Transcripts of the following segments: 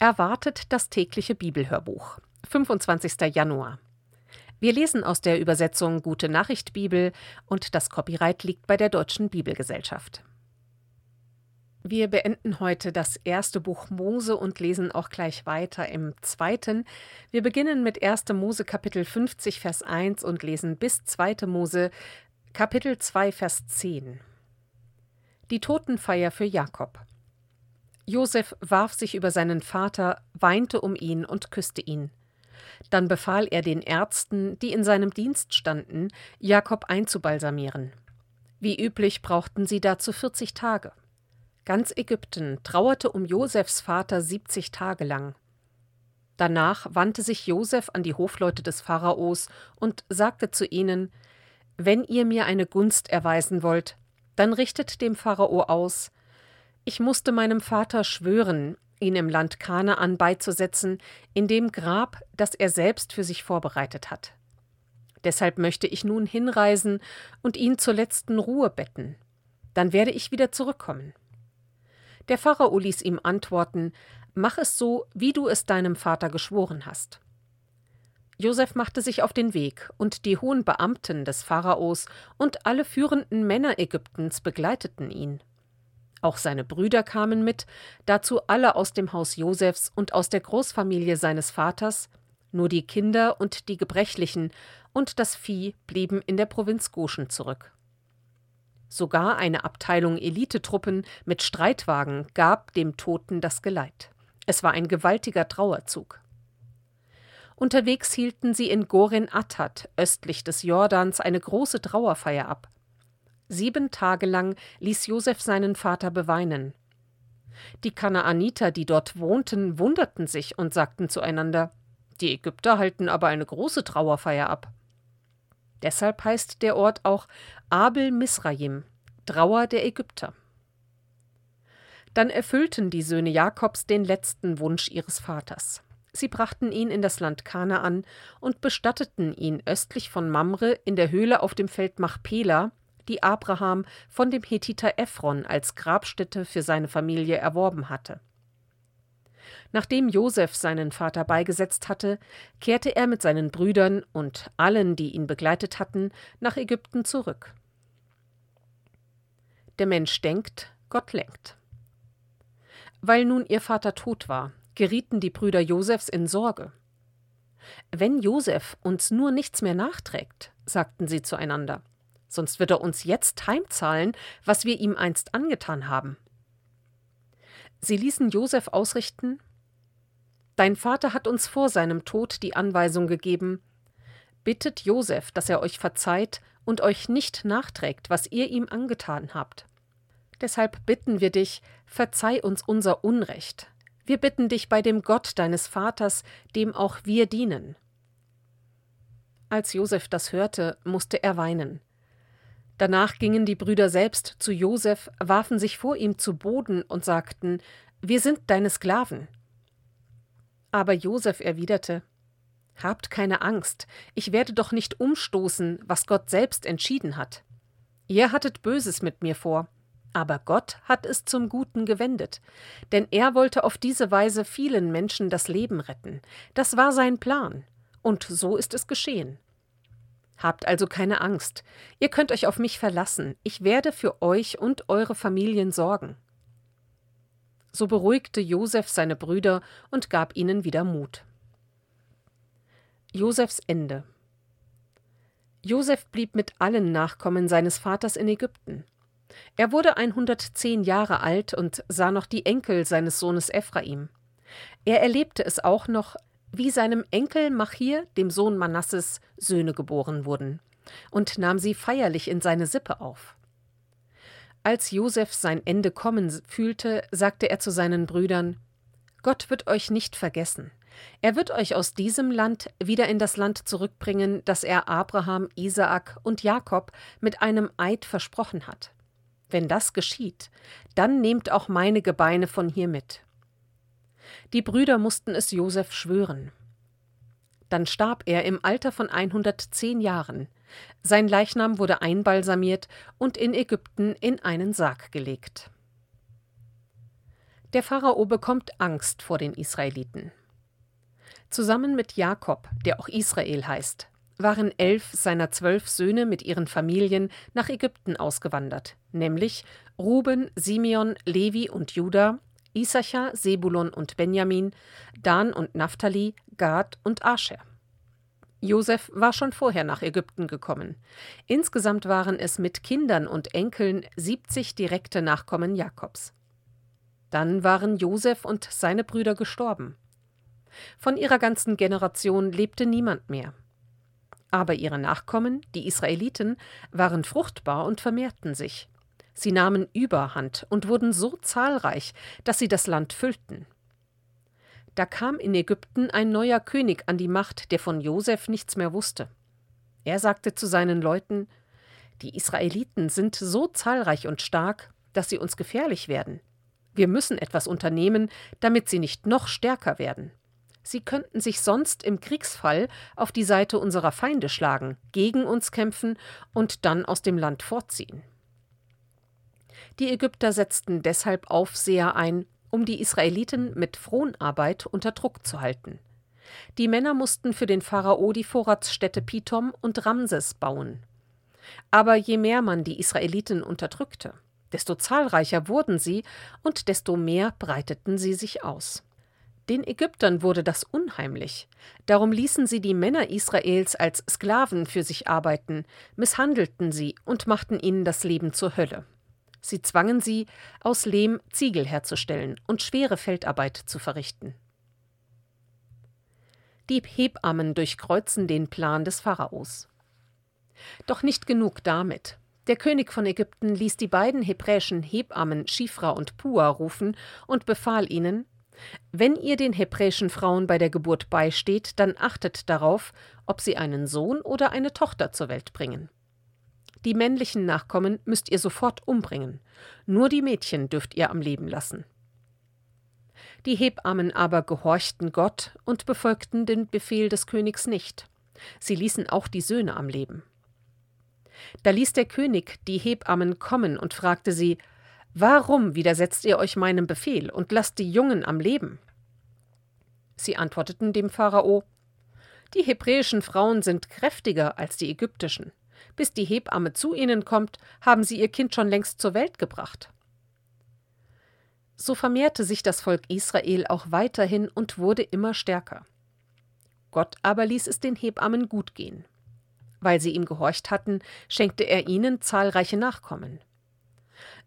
Erwartet das tägliche Bibelhörbuch. 25. Januar. Wir lesen aus der Übersetzung Gute Nachricht Bibel und das Copyright liegt bei der Deutschen Bibelgesellschaft. Wir beenden heute das erste Buch Mose und lesen auch gleich weiter im zweiten. Wir beginnen mit 1. Mose Kapitel 50 Vers 1 und lesen bis 2. Mose Kapitel 2 Vers 10. Die Totenfeier für Jakob. Josef warf sich über seinen Vater, weinte um ihn und küsste ihn. Dann befahl er den Ärzten, die in seinem Dienst standen, Jakob einzubalsamieren. Wie üblich brauchten sie dazu 40 Tage. Ganz Ägypten trauerte um Josefs Vater 70 Tage lang. Danach wandte sich Josef an die Hofleute des Pharaos und sagte zu ihnen: Wenn ihr mir eine Gunst erweisen wollt, dann richtet dem Pharao aus, ich musste meinem Vater schwören, ihn im Land Kanaan beizusetzen, in dem Grab, das er selbst für sich vorbereitet hat. Deshalb möchte ich nun hinreisen und ihn zur letzten Ruhe betten. Dann werde ich wieder zurückkommen. Der Pharao ließ ihm antworten: Mach es so, wie du es deinem Vater geschworen hast. Josef machte sich auf den Weg, und die hohen Beamten des Pharaos und alle führenden Männer Ägyptens begleiteten ihn. Auch seine Brüder kamen mit, dazu alle aus dem Haus Josefs und aus der Großfamilie seines Vaters, nur die Kinder und die Gebrechlichen und das Vieh blieben in der Provinz Goshen zurück. Sogar eine Abteilung Elitetruppen mit Streitwagen gab dem Toten das Geleit. Es war ein gewaltiger Trauerzug. Unterwegs hielten sie in Goren Attat, östlich des Jordans, eine große Trauerfeier ab. Sieben Tage lang ließ Josef seinen Vater beweinen. Die Kanaaniter, die dort wohnten, wunderten sich und sagten zueinander: Die Ägypter halten aber eine große Trauerfeier ab. Deshalb heißt der Ort auch Abel Misraim, Trauer der Ägypter. Dann erfüllten die Söhne Jakobs den letzten Wunsch ihres Vaters. Sie brachten ihn in das Land Kanaan und bestatteten ihn östlich von Mamre in der Höhle auf dem Feld Machpela, die Abraham von dem Hethiter Ephron als Grabstätte für seine Familie erworben hatte. Nachdem Josef seinen Vater beigesetzt hatte, kehrte er mit seinen Brüdern und allen, die ihn begleitet hatten, nach Ägypten zurück. Der Mensch denkt, Gott lenkt. Weil nun ihr Vater tot war, gerieten die Brüder Josefs in Sorge. Wenn Josef uns nur nichts mehr nachträgt, sagten sie zueinander, sonst wird er uns jetzt heimzahlen, was wir ihm einst angetan haben. Sie ließen Josef ausrichten Dein Vater hat uns vor seinem Tod die Anweisung gegeben Bittet Josef, dass er euch verzeiht und euch nicht nachträgt, was ihr ihm angetan habt. Deshalb bitten wir dich, verzeih uns unser Unrecht. Wir bitten dich bei dem Gott deines Vaters, dem auch wir dienen. Als Josef das hörte, musste er weinen. Danach gingen die Brüder selbst zu Josef, warfen sich vor ihm zu Boden und sagten: Wir sind deine Sklaven. Aber Josef erwiderte: Habt keine Angst, ich werde doch nicht umstoßen, was Gott selbst entschieden hat. Ihr hattet Böses mit mir vor, aber Gott hat es zum Guten gewendet, denn er wollte auf diese Weise vielen Menschen das Leben retten. Das war sein Plan, und so ist es geschehen. Habt also keine Angst. Ihr könnt euch auf mich verlassen. Ich werde für euch und eure Familien sorgen. So beruhigte Josef seine Brüder und gab ihnen wieder Mut. Josefs Ende Josef blieb mit allen Nachkommen seines Vaters in Ägypten. Er wurde 110 Jahre alt und sah noch die Enkel seines Sohnes Ephraim. Er erlebte es auch noch, wie seinem Enkel Machir, dem Sohn Manasses, Söhne geboren wurden, und nahm sie feierlich in seine Sippe auf. Als Josef sein Ende kommen fühlte, sagte er zu seinen Brüdern: Gott wird euch nicht vergessen. Er wird euch aus diesem Land wieder in das Land zurückbringen, das er Abraham, Isaak und Jakob mit einem Eid versprochen hat. Wenn das geschieht, dann nehmt auch meine Gebeine von hier mit. Die Brüder mussten es Josef schwören. Dann starb er im Alter von 110 Jahren. Sein Leichnam wurde einbalsamiert und in Ägypten in einen Sarg gelegt. Der Pharao bekommt Angst vor den Israeliten. Zusammen mit Jakob, der auch Israel heißt, waren elf seiner zwölf Söhne mit ihren Familien nach Ägypten ausgewandert, nämlich Ruben, Simeon, Levi und Juda, Issachar, Sebulon und Benjamin, Dan und Naphtali, Gad und Ascher. Josef war schon vorher nach Ägypten gekommen. Insgesamt waren es mit Kindern und Enkeln 70 direkte Nachkommen Jakobs. Dann waren Josef und seine Brüder gestorben. Von ihrer ganzen Generation lebte niemand mehr. Aber ihre Nachkommen, die Israeliten, waren fruchtbar und vermehrten sich. Sie nahmen Überhand und wurden so zahlreich, dass sie das Land füllten. Da kam in Ägypten ein neuer König an die Macht, der von Josef nichts mehr wusste. Er sagte zu seinen Leuten: Die Israeliten sind so zahlreich und stark, dass sie uns gefährlich werden. Wir müssen etwas unternehmen, damit sie nicht noch stärker werden. Sie könnten sich sonst im Kriegsfall auf die Seite unserer Feinde schlagen, gegen uns kämpfen und dann aus dem Land fortziehen. Die Ägypter setzten deshalb Aufseher ein, um die Israeliten mit Fronarbeit unter Druck zu halten. Die Männer mussten für den Pharao die Vorratsstädte Pithom und Ramses bauen. Aber je mehr man die Israeliten unterdrückte, desto zahlreicher wurden sie und desto mehr breiteten sie sich aus. Den Ägyptern wurde das unheimlich. Darum ließen sie die Männer Israels als Sklaven für sich arbeiten, misshandelten sie und machten ihnen das Leben zur Hölle. Sie zwangen sie, aus Lehm Ziegel herzustellen und schwere Feldarbeit zu verrichten. Die Hebammen durchkreuzen den Plan des Pharaos. Doch nicht genug damit. Der König von Ägypten ließ die beiden hebräischen Hebammen Schifra und Pua rufen und befahl ihnen: Wenn ihr den hebräischen Frauen bei der Geburt beisteht, dann achtet darauf, ob sie einen Sohn oder eine Tochter zur Welt bringen. Die männlichen Nachkommen müsst ihr sofort umbringen, nur die Mädchen dürft ihr am Leben lassen. Die Hebammen aber gehorchten Gott und befolgten den Befehl des Königs nicht. Sie ließen auch die Söhne am Leben. Da ließ der König die Hebammen kommen und fragte sie Warum widersetzt ihr euch meinem Befehl und lasst die Jungen am Leben? Sie antworteten dem Pharao Die hebräischen Frauen sind kräftiger als die ägyptischen. Bis die Hebamme zu ihnen kommt, haben sie ihr Kind schon längst zur Welt gebracht. So vermehrte sich das Volk Israel auch weiterhin und wurde immer stärker. Gott aber ließ es den Hebammen gut gehen. Weil sie ihm gehorcht hatten, schenkte er ihnen zahlreiche Nachkommen.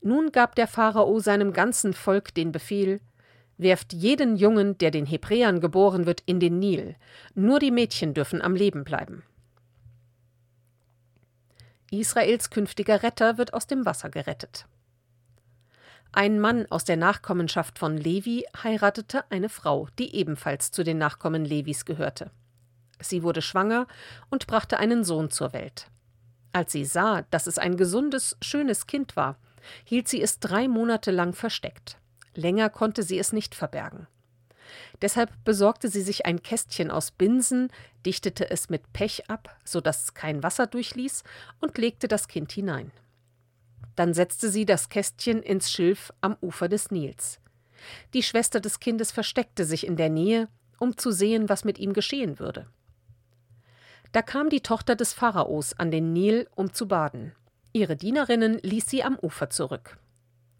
Nun gab der Pharao seinem ganzen Volk den Befehl Werft jeden Jungen, der den Hebräern geboren wird, in den Nil, nur die Mädchen dürfen am Leben bleiben. Israels künftiger Retter wird aus dem Wasser gerettet. Ein Mann aus der Nachkommenschaft von Levi heiratete eine Frau, die ebenfalls zu den Nachkommen Levis gehörte. Sie wurde schwanger und brachte einen Sohn zur Welt. Als sie sah, dass es ein gesundes, schönes Kind war, hielt sie es drei Monate lang versteckt. Länger konnte sie es nicht verbergen. Deshalb besorgte sie sich ein Kästchen aus Binsen, dichtete es mit Pech ab, so dass es kein Wasser durchließ, und legte das Kind hinein. Dann setzte sie das Kästchen ins Schilf am Ufer des Nils. Die Schwester des Kindes versteckte sich in der Nähe, um zu sehen, was mit ihm geschehen würde. Da kam die Tochter des Pharaos an den Nil, um zu baden. Ihre Dienerinnen ließ sie am Ufer zurück.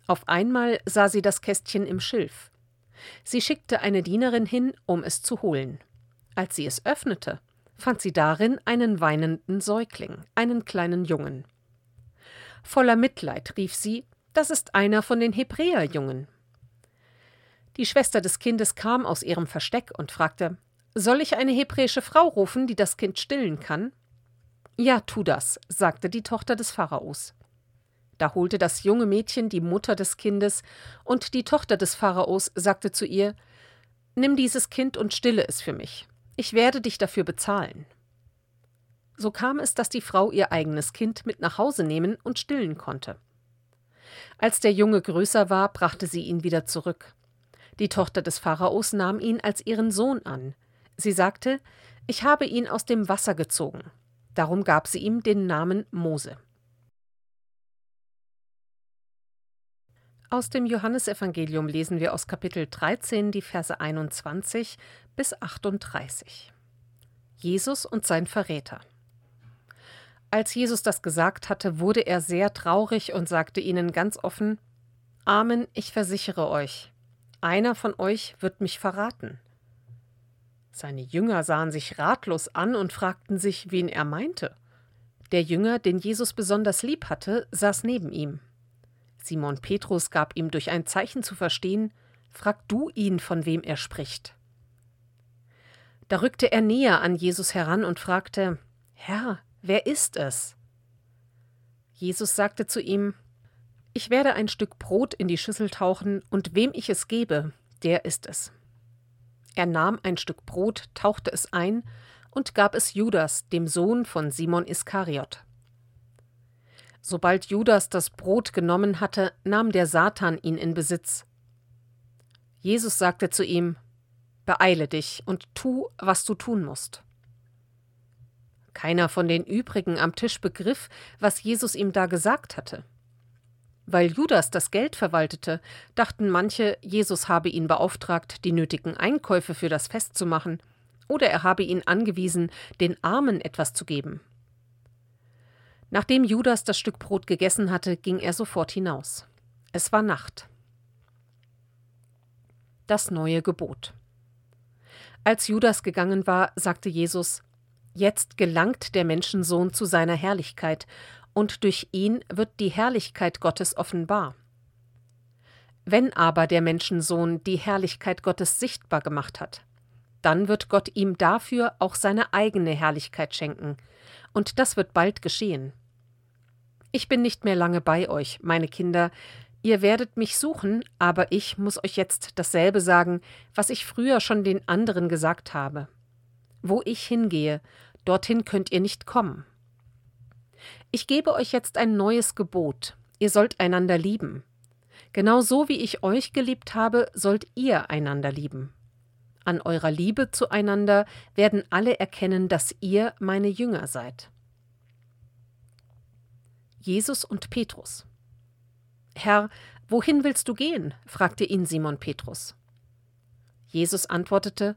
Auf einmal sah sie das Kästchen im Schilf. Sie schickte eine Dienerin hin, um es zu holen. Als sie es öffnete, fand sie darin einen weinenden Säugling, einen kleinen Jungen. Voller Mitleid rief sie, das ist einer von den Hebräerjungen. Die Schwester des Kindes kam aus ihrem Versteck und fragte Soll ich eine hebräische Frau rufen, die das Kind stillen kann? Ja, tu das, sagte die Tochter des Pharaos. Da holte das junge Mädchen die Mutter des Kindes, und die Tochter des Pharaos sagte zu ihr Nimm dieses Kind und stille es für mich. Ich werde dich dafür bezahlen. So kam es, dass die Frau ihr eigenes Kind mit nach Hause nehmen und stillen konnte. Als der Junge größer war, brachte sie ihn wieder zurück. Die Tochter des Pharaos nahm ihn als ihren Sohn an. Sie sagte, ich habe ihn aus dem Wasser gezogen. Darum gab sie ihm den Namen Mose. Aus dem Johannesevangelium lesen wir aus Kapitel 13 die Verse 21 bis 38. Jesus und sein Verräter. Als Jesus das gesagt hatte, wurde er sehr traurig und sagte ihnen ganz offen Amen, ich versichere euch, einer von euch wird mich verraten. Seine Jünger sahen sich ratlos an und fragten sich, wen er meinte. Der Jünger, den Jesus besonders lieb hatte, saß neben ihm. Simon Petrus gab ihm durch ein Zeichen zu verstehen, Frag du ihn, von wem er spricht. Da rückte er näher an Jesus heran und fragte Herr, wer ist es? Jesus sagte zu ihm Ich werde ein Stück Brot in die Schüssel tauchen, und wem ich es gebe, der ist es. Er nahm ein Stück Brot, tauchte es ein und gab es Judas, dem Sohn von Simon Iskariot. Sobald Judas das Brot genommen hatte, nahm der Satan ihn in Besitz. Jesus sagte zu ihm Beeile dich und tu, was du tun musst. Keiner von den übrigen am Tisch begriff, was Jesus ihm da gesagt hatte. Weil Judas das Geld verwaltete, dachten manche, Jesus habe ihn beauftragt, die nötigen Einkäufe für das Fest zu machen, oder er habe ihn angewiesen, den Armen etwas zu geben. Nachdem Judas das Stück Brot gegessen hatte, ging er sofort hinaus. Es war Nacht. Das neue Gebot. Als Judas gegangen war, sagte Jesus Jetzt gelangt der Menschensohn zu seiner Herrlichkeit, und durch ihn wird die Herrlichkeit Gottes offenbar. Wenn aber der Menschensohn die Herrlichkeit Gottes sichtbar gemacht hat, dann wird Gott ihm dafür auch seine eigene Herrlichkeit schenken, und das wird bald geschehen. Ich bin nicht mehr lange bei euch, meine Kinder. Ihr werdet mich suchen, aber ich muss euch jetzt dasselbe sagen, was ich früher schon den anderen gesagt habe. Wo ich hingehe, dorthin könnt ihr nicht kommen. Ich gebe euch jetzt ein neues Gebot. Ihr sollt einander lieben. Genau so wie ich euch geliebt habe, sollt ihr einander lieben. An eurer Liebe zueinander werden alle erkennen, dass ihr meine Jünger seid. Jesus und Petrus. Herr, wohin willst du gehen? fragte ihn Simon Petrus. Jesus antwortete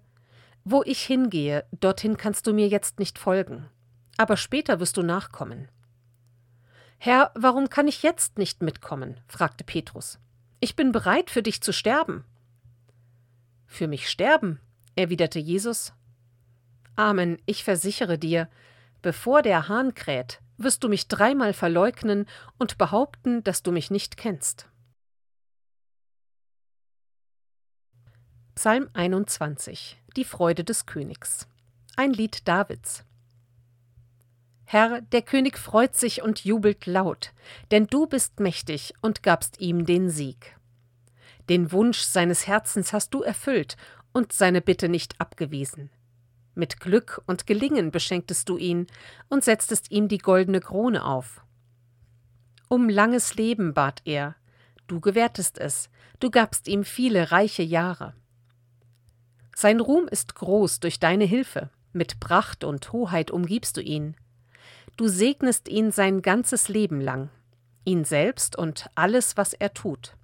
Wo ich hingehe, dorthin kannst du mir jetzt nicht folgen, aber später wirst du nachkommen. Herr, warum kann ich jetzt nicht mitkommen? fragte Petrus. Ich bin bereit, für dich zu sterben. Für mich sterben, erwiderte Jesus. Amen, ich versichere dir, bevor der Hahn kräht, wirst du mich dreimal verleugnen und behaupten, dass du mich nicht kennst. Psalm 21 Die Freude des Königs Ein Lied Davids Herr, der König freut sich und jubelt laut, denn du bist mächtig und gabst ihm den Sieg. Den Wunsch seines Herzens hast du erfüllt und seine Bitte nicht abgewiesen. Mit Glück und Gelingen beschenktest du ihn und setztest ihm die goldene Krone auf. Um langes Leben bat er, du gewährtest es, du gabst ihm viele reiche Jahre. Sein Ruhm ist groß durch deine Hilfe, mit Pracht und Hoheit umgibst du ihn. Du segnest ihn sein ganzes Leben lang, ihn selbst und alles, was er tut.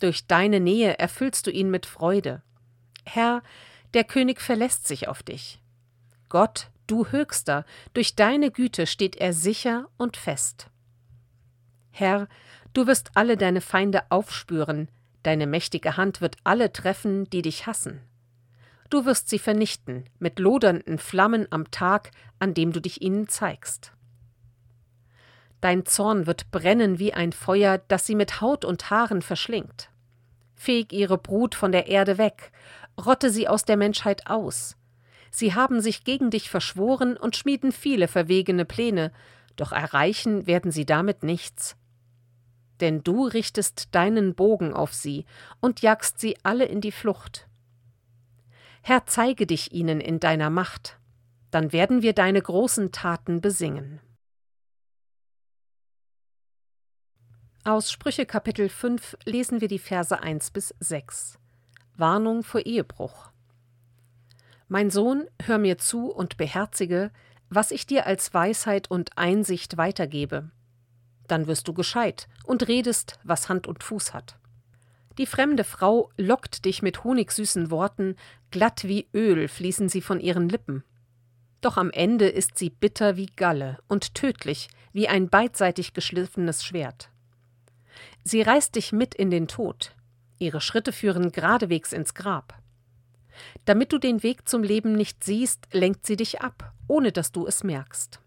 Durch deine Nähe erfüllst du ihn mit Freude. Herr, der König verlässt sich auf dich. Gott, du Höchster, durch deine Güte steht er sicher und fest. Herr, du wirst alle deine Feinde aufspüren, deine mächtige Hand wird alle treffen, die dich hassen. Du wirst sie vernichten mit lodernden Flammen am Tag, an dem du dich ihnen zeigst. Dein Zorn wird brennen wie ein Feuer, das sie mit Haut und Haaren verschlingt. Feg ihre Brut von der Erde weg, rotte sie aus der Menschheit aus. Sie haben sich gegen dich verschworen und schmieden viele verwegene Pläne, doch erreichen werden sie damit nichts. Denn du richtest deinen Bogen auf sie und jagst sie alle in die Flucht. Herr, zeige dich ihnen in deiner Macht, dann werden wir deine großen Taten besingen. Aus Sprüche Kapitel 5 lesen wir die Verse 1 bis 6. Warnung vor Ehebruch. Mein Sohn, hör mir zu und beherzige, was ich dir als Weisheit und Einsicht weitergebe. Dann wirst du gescheit und redest, was Hand und Fuß hat. Die fremde Frau lockt dich mit honigsüßen Worten, glatt wie Öl fließen sie von ihren Lippen. Doch am Ende ist sie bitter wie Galle und tödlich wie ein beidseitig geschliffenes Schwert. Sie reißt dich mit in den Tod. Ihre Schritte führen geradewegs ins Grab. Damit du den Weg zum Leben nicht siehst, lenkt sie dich ab, ohne dass du es merkst.